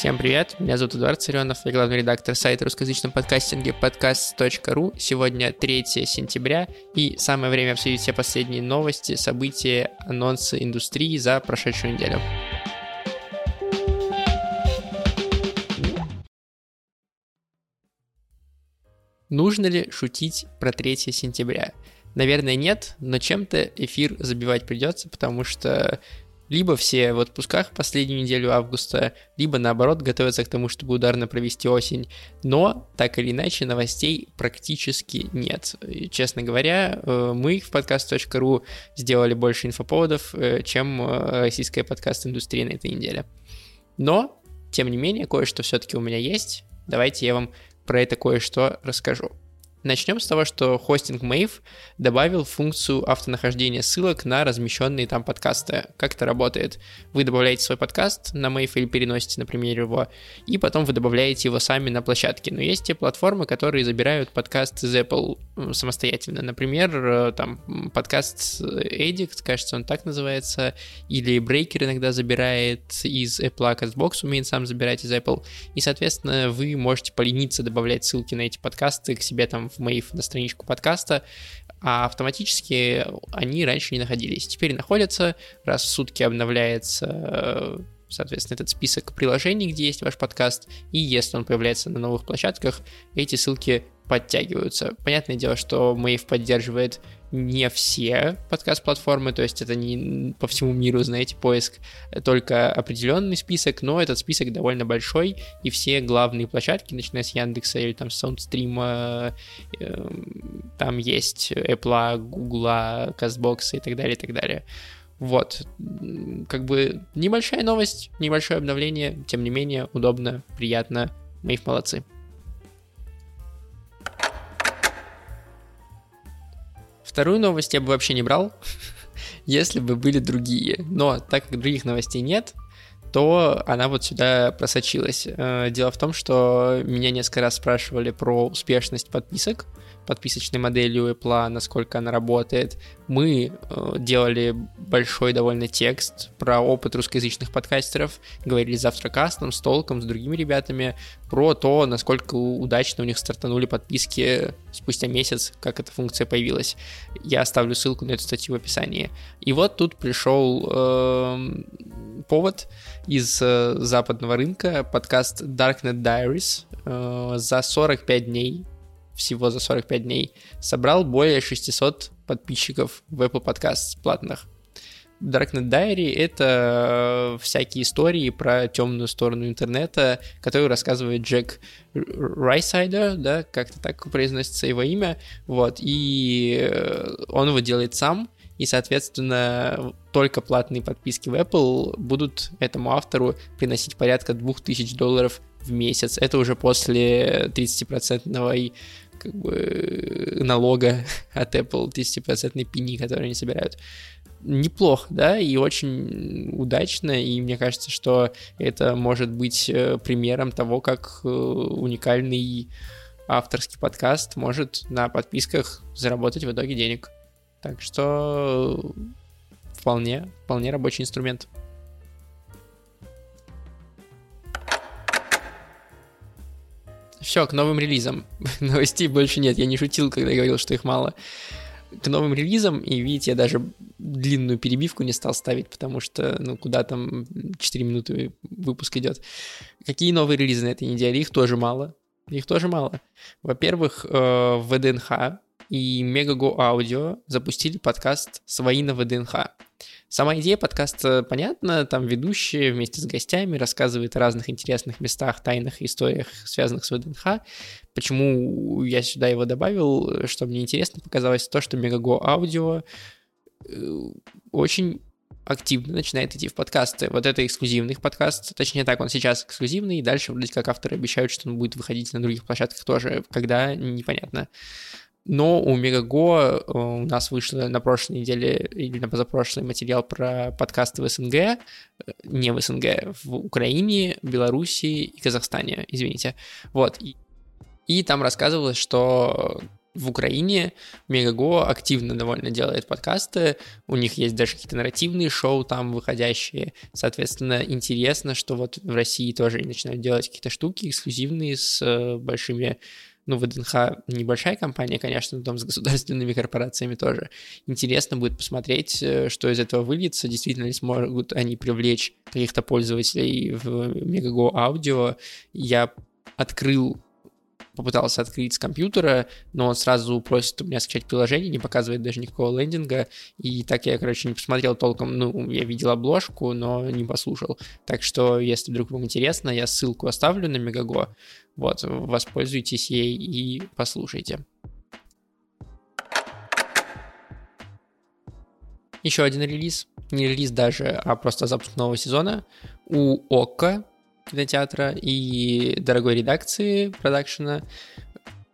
Всем привет, меня зовут Эдуард Царенов, я главный редактор сайта русскоязычном подкастинге подкаст.ру. Сегодня 3 сентября, и самое время обсудить все последние новости, события, анонсы индустрии за прошедшую неделю. Нужно ли шутить про 3 сентября? Наверное, нет, но чем-то эфир забивать придется, потому что либо все в отпусках последнюю неделю августа, либо наоборот готовятся к тому, чтобы ударно провести осень. Но, так или иначе, новостей практически нет. Честно говоря, э, мы в подкаст.ру сделали больше инфоповодов, э, чем э, российская подкаст-индустрия на этой неделе. Но, тем не менее, кое-что все-таки у меня есть. Давайте я вам про это кое-что расскажу. Начнем с того, что хостинг Mave добавил функцию автонахождения ссылок на размещенные там подкасты. Как это работает? Вы добавляете свой подкаст на Mave или переносите, например, его, и потом вы добавляете его сами на площадке. Но есть те платформы, которые забирают подкаст из Apple самостоятельно. Например, э, там подкаст Edict, кажется, он так называется, или Breaker иногда забирает из Apple, а CastBox умеет сам забирать из Apple. И, соответственно, вы можете полениться добавлять ссылки на эти подкасты к себе там в Мейв на страничку подкаста, а автоматически они раньше не находились. Теперь находятся, раз в сутки обновляется соответственно, этот список приложений, где есть ваш подкаст, и если он появляется на новых площадках, эти ссылки подтягиваются. Понятное дело, что Mave поддерживает не все подкаст-платформы, то есть это не по всему миру, знаете, поиск, только определенный список, но этот список довольно большой, и все главные площадки, начиная с Яндекса или там Soundstream, э, там есть Apple, Google, CastBox и так далее, и так далее. Вот, как бы небольшая новость, небольшое обновление, тем не менее удобно, приятно, мы их молодцы. Вторую новость я бы вообще не брал, если бы были другие. Но так как других новостей нет, то она вот сюда просочилась. Э, дело в том, что меня несколько раз спрашивали про успешность подписок подписочной моделью Apple, насколько она работает. Мы э, делали большой довольно текст про опыт русскоязычных подкастеров, говорили с Завтракастом, с Толком, с другими ребятами, про то, насколько удачно у них стартанули подписки спустя месяц, как эта функция появилась. Я оставлю ссылку на эту статью в описании. И вот тут пришел э, повод из э, западного рынка, подкаст Darknet Diaries э, за 45 дней всего за 45 дней, собрал более 600 подписчиков в Apple Podcasts платных. Darknet Diary — это э, всякие истории про темную сторону интернета, которую рассказывает Джек Райсайдер, да, как-то так произносится его имя, вот, и э, он его делает сам, и, соответственно, только платные подписки в Apple будут этому автору приносить порядка 2000 долларов в месяц. Это уже после 30% как бы налога от Apple 10% пени, которые они собирают. Неплохо, да, и очень удачно, и мне кажется, что это может быть э, примером того, как э, уникальный авторский подкаст может на подписках заработать в итоге денег. Так что вполне, вполне рабочий инструмент. Все, к новым релизам. Новостей больше нет. Я не шутил, когда говорил, что их мало. К новым релизам, и видите, я даже длинную перебивку не стал ставить, потому что, ну, куда там 4 минуты выпуск идет. Какие новые релизы на этой неделе? Их тоже мало. Их тоже мало. Во-первых, э, ВДНХ и Megago Audio запустили подкаст «Свои на ВДНХ». Сама идея подкаста понятна, там ведущий вместе с гостями рассказывает о разных интересных местах, тайных историях, связанных с ВДНХ. Почему я сюда его добавил, что мне интересно показалось, то, что Megago Audio э, очень активно начинает идти в подкасты. Вот это эксклюзивный подкаст, точнее так, он сейчас эксклюзивный, и дальше вроде как авторы обещают, что он будет выходить на других площадках тоже, когда, непонятно. Но у Мегаго э, у нас вышло на прошлой неделе или на позапрошлый материал про подкасты в СНГ, э, не в СНГ, в Украине, Белоруссии и Казахстане, извините. Вот. И, и там рассказывалось, что в Украине Мегаго активно довольно делает подкасты, у них есть даже какие-то нарративные шоу там выходящие, соответственно, интересно, что вот в России тоже начинают делать какие-то штуки эксклюзивные с э, большими ну, ВДНХ небольшая компания, конечно, но там с государственными корпорациями тоже. Интересно будет посмотреть, э, что из этого выльется, действительно ли смогут они привлечь каких-то пользователей в Мегаго аудио. Я открыл попытался открыть с компьютера, но он сразу просит у меня скачать приложение, не показывает даже никакого лендинга, и так я, короче, не посмотрел толком, ну, я видел обложку, но не послушал. Так что, если вдруг вам интересно, я ссылку оставлю на Мегаго, вот, воспользуйтесь ей и послушайте. Еще один релиз, не релиз даже, а просто запуск нового сезона. У ОККО кинотеатра и дорогой редакции продакшена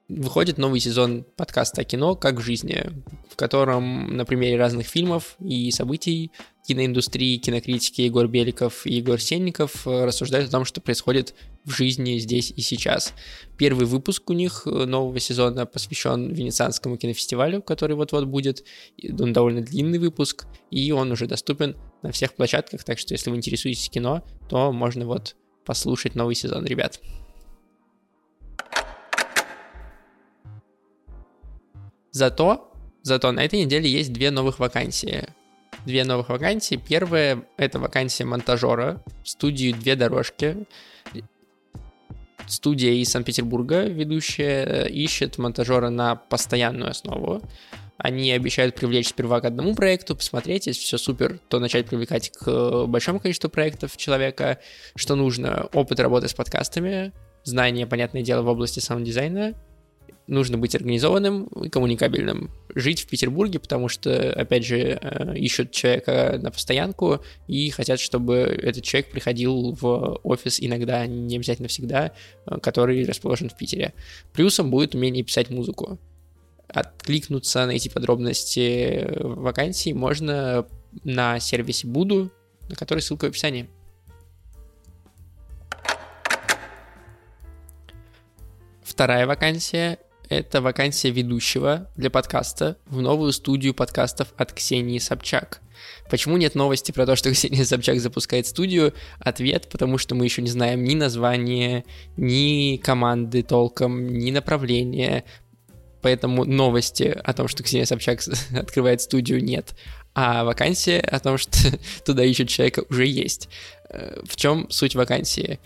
выходит новый сезон подкаста о кино «Как в жизни», в котором на примере разных фильмов и событий киноиндустрии, кинокритики Егор Беликов и Егор Сенников рассуждают о том, что происходит в жизни здесь и сейчас. Первый выпуск у них нового сезона посвящен Венецианскому кинофестивалю, который вот-вот будет. Он довольно длинный выпуск, и он уже доступен на всех площадках, так что если вы интересуетесь кино, то можно вот послушать новый сезон, ребят. Зато, зато на этой неделе есть две новых вакансии. Две новых вакансии. Первая — это вакансия монтажера в студии «Две дорожки». Студия из Санкт-Петербурга, ведущая, ищет монтажера на постоянную основу. Они обещают привлечь сперва к одному проекту, посмотреть, если все супер, то начать привлекать к большому количеству проектов человека, что нужно, опыт работы с подкастами, знания, понятное дело, в области саунд-дизайна, нужно быть организованным и коммуникабельным. Жить в Петербурге, потому что, опять же, э, ищут человека на постоянку и хотят, чтобы этот человек приходил в офис иногда, не обязательно всегда, э, который расположен в Питере. Плюсом будет умение писать музыку откликнуться на эти подробности вакансии можно на сервисе Буду, на который ссылка в описании. Вторая вакансия — это вакансия ведущего для подкаста в новую студию подкастов от Ксении Собчак. Почему нет новости про то, что Ксения Собчак запускает студию? Ответ, потому что мы еще не знаем ни названия, ни команды толком, ни направления поэтому новости о том, что Ксения Собчак открывает студию, нет. А вакансия о том, что туда ищут человека, уже есть. Э, в чем суть вакансии?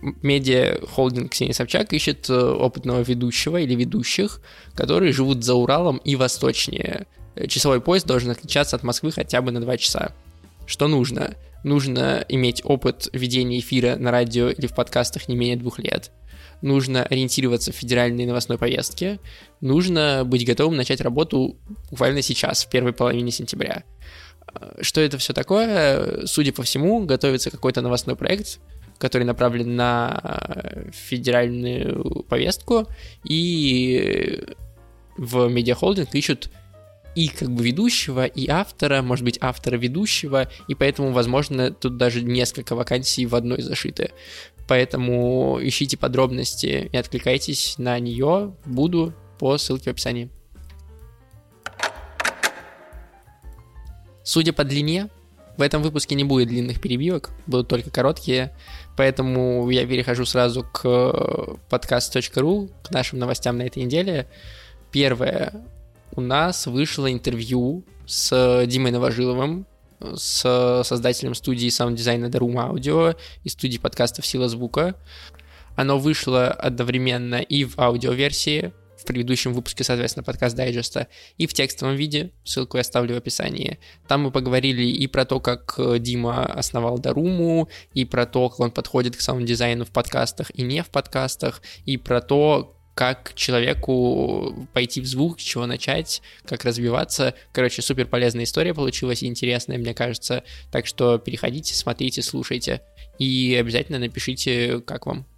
медиа-холдинг Ксения Собчак ищет э, опытного ведущего или ведущих, которые живут за Уралом и восточнее. Часовой поезд должен отличаться от Москвы хотя бы на 2 часа. Что нужно? Нужно иметь опыт ведения эфира на радио или в подкастах не менее двух лет нужно ориентироваться в федеральной новостной повестке, нужно быть готовым начать работу буквально сейчас, в первой половине сентября. А, что это все такое? Судя по всему, готовится какой-то новостной проект, который направлен на а, федеральную повестку, и в медиахолдинг ищут и как бы ведущего, и автора, может быть, автора ведущего, и поэтому, возможно, тут даже несколько вакансий в одной зашиты. Поэтому ищите подробности и откликайтесь на нее. Буду по ссылке в описании. Судя по длине, в этом выпуске не будет длинных перебивок, будут только короткие, поэтому я перехожу сразу к podcast.ru, к нашим новостям на этой неделе. Первое. У нас вышло интервью с Димой Новожиловым, с создателем студии саунд-дизайна Daruma Audio и студии подкастов Сила Звука. Оно вышло одновременно и в аудиоверсии, в предыдущем выпуске, соответственно, подкаст дайджеста, и в текстовом виде, ссылку я оставлю в описании. Там мы поговорили и про то, как Дима основал Даруму, и про то, как он подходит к саунд-дизайну в подкастах и не в подкастах, и про то, как человеку пойти в звук, с чего начать, как развиваться. Короче, супер полезная история получилась интересная, мне кажется. Так что переходите, смотрите, слушайте. И обязательно напишите, как вам.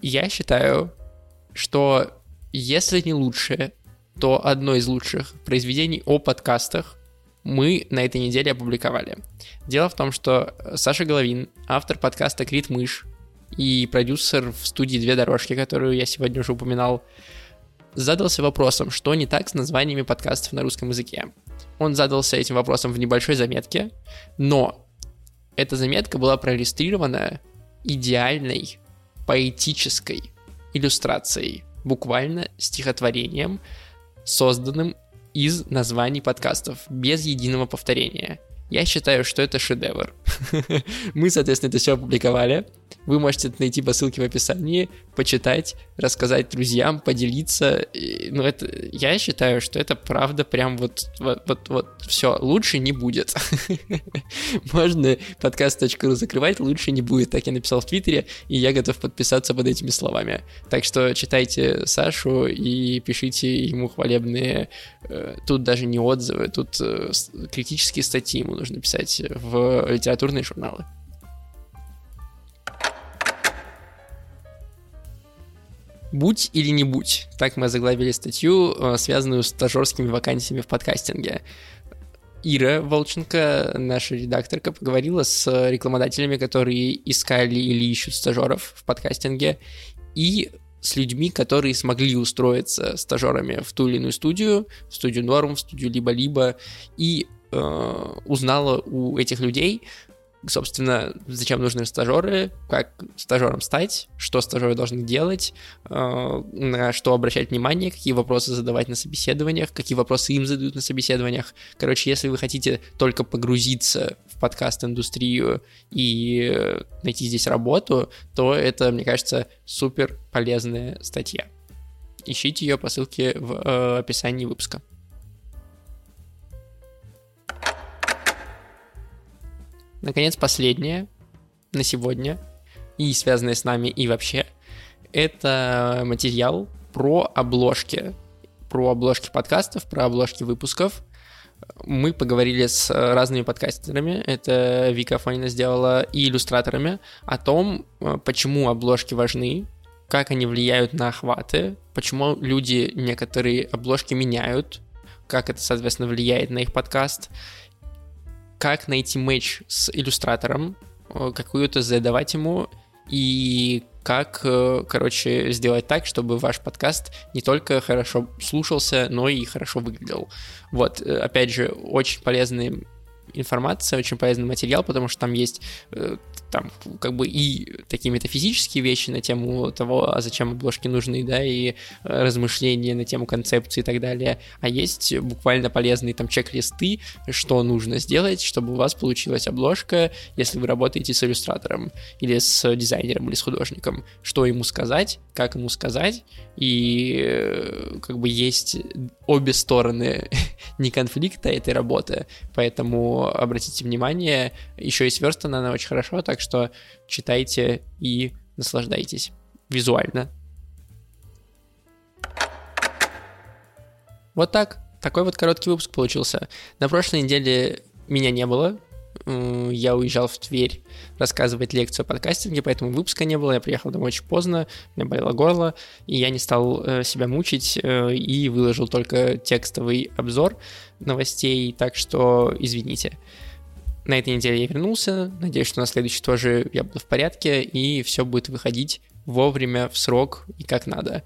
Я считаю, что если не лучшее, то одно из лучших произведений о подкастах мы на этой неделе опубликовали. Дело в том, что Саша Головин, автор подкаста «Крит Мышь» и продюсер в студии «Две дорожки», которую я сегодня уже упоминал, задался вопросом, что не так с названиями подкастов на русском языке. Он задался этим вопросом в небольшой заметке, но эта заметка была проиллюстрирована идеальной поэтической иллюстрацией, буквально стихотворением, созданным из названий подкастов, без единого повторения. Я считаю, что это шедевр. Мы, соответственно, это все опубликовали. Вы можете это найти по ссылке в описании, почитать, рассказать друзьям, поделиться. Ну, это, я считаю, что это правда прям вот, вот, вот, вот все, лучше не будет. Можно подкаст.ру закрывать, лучше не будет. Так я написал в Твиттере, и я готов подписаться под этими словами. Так что читайте Сашу и пишите ему хвалебные, э, тут даже не отзывы, тут э, критические статьи ему нужно писать в литературные журналы. Будь или не будь. Так мы заглавили статью, э, связанную с стажерскими вакансиями в подкастинге. Ира Волченко, наша редакторка, поговорила с рекламодателями, которые искали или ищут стажеров в подкастинге, и с людьми, которые смогли устроиться стажерами в ту или иную студию, в студию Норм, в студию либо-либо, и э, узнала у этих людей, собственно, зачем нужны стажеры, как стажером стать, что стажеры должны делать, э, на что обращать внимание, какие вопросы задавать на собеседованиях, какие вопросы им задают на собеседованиях. Короче, если вы хотите только погрузиться в подкаст-индустрию и найти здесь работу, то это, мне кажется, супер полезная статья. Ищите ее по ссылке в э, описании выпуска. Наконец, последнее на сегодня, и связанное с нами, и вообще, это материал про обложки, про обложки подкастов, про обложки выпусков. Мы поговорили с разными подкастерами, это Вика Фонина сделала, и иллюстраторами, о том, почему обложки важны, как они влияют на охваты, почему люди некоторые обложки меняют, как это, соответственно, влияет на их подкаст, как найти матч с иллюстратором, э, какую-то задавать ему, и как, э, короче, сделать так, чтобы ваш подкаст не только хорошо слушался, но и хорошо выглядел. Вот, э, опять же, очень полезный информация, очень полезный материал, потому что там есть э, там как бы и такие метафизические вещи на тему того, а зачем обложки нужны, да, и э, размышления на тему концепции и так далее, а есть буквально полезные там чек-листы, что нужно сделать, чтобы у вас получилась обложка, если вы работаете с иллюстратором или с дизайнером или с художником, что ему сказать, как ему сказать, и э, как бы есть обе стороны не конфликта этой работы, поэтому обратите внимание, еще и сверстана она очень хорошо, так что читайте и наслаждайтесь визуально. Вот так. Такой вот короткий выпуск получился. На прошлой неделе меня не было, я уезжал в Тверь рассказывать лекцию о подкастинге, поэтому выпуска не было, я приехал домой очень поздно, у меня болело горло, и я не стал э, себя мучить э, и выложил только текстовый обзор новостей, так что извините. На этой неделе я вернулся, надеюсь, что на следующей тоже я буду в порядке, и все будет выходить вовремя, в срок и как надо.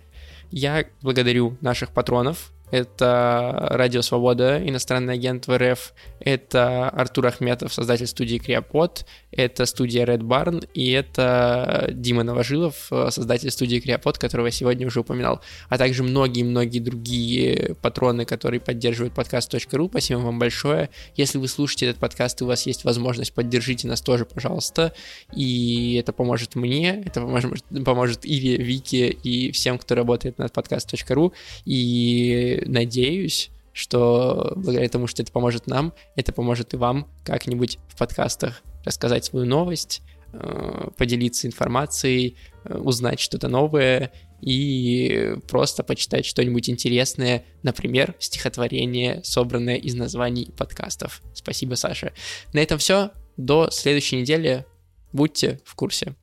Я благодарю наших патронов, это Радио Свобода, иностранный агент в РФ, это Артур Ахметов, создатель студии Криопод, это студия Red Barn, и это Дима Новожилов, создатель студии Криопод, которого я сегодня уже упоминал, а также многие-многие другие патроны, которые поддерживают подкаст.ру. Спасибо вам большое. Если вы слушаете этот подкаст и у вас есть возможность, поддержите нас тоже, пожалуйста, и это поможет мне, это поможет, поможет Иве, Вике и всем, кто работает над подкаст.ру, и надеюсь, что благодаря тому, что это поможет нам, это поможет и вам как-нибудь в подкастах рассказать свою новость, э, поделиться информацией, э, узнать что-то новое и просто почитать что-нибудь интересное, например, стихотворение, собранное из названий подкастов. Спасибо, Саша. На этом все. До следующей недели. Будьте в курсе.